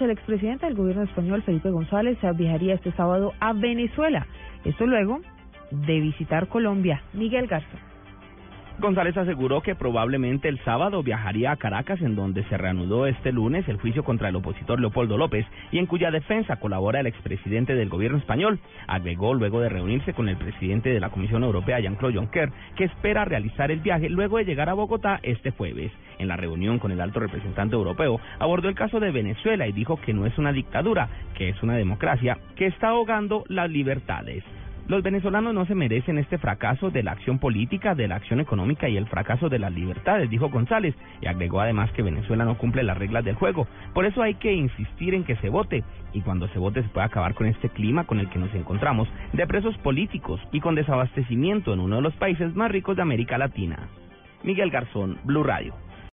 El expresidente del gobierno español, Felipe González, viajaría este sábado a Venezuela. Esto luego de visitar Colombia. Miguel Garza. González aseguró que probablemente el sábado viajaría a Caracas, en donde se reanudó este lunes el juicio contra el opositor Leopoldo López y en cuya defensa colabora el expresidente del gobierno español. Agregó luego de reunirse con el presidente de la Comisión Europea, Jean-Claude Juncker, que espera realizar el viaje luego de llegar a Bogotá este jueves. En la reunión con el alto representante europeo, abordó el caso de Venezuela y dijo que no es una dictadura, que es una democracia que está ahogando las libertades. Los venezolanos no se merecen este fracaso de la acción política, de la acción económica y el fracaso de las libertades, dijo González, y agregó además que Venezuela no cumple las reglas del juego. Por eso hay que insistir en que se vote, y cuando se vote se puede acabar con este clima con el que nos encontramos, de presos políticos y con desabastecimiento en uno de los países más ricos de América Latina. Miguel Garzón, Blue Radio.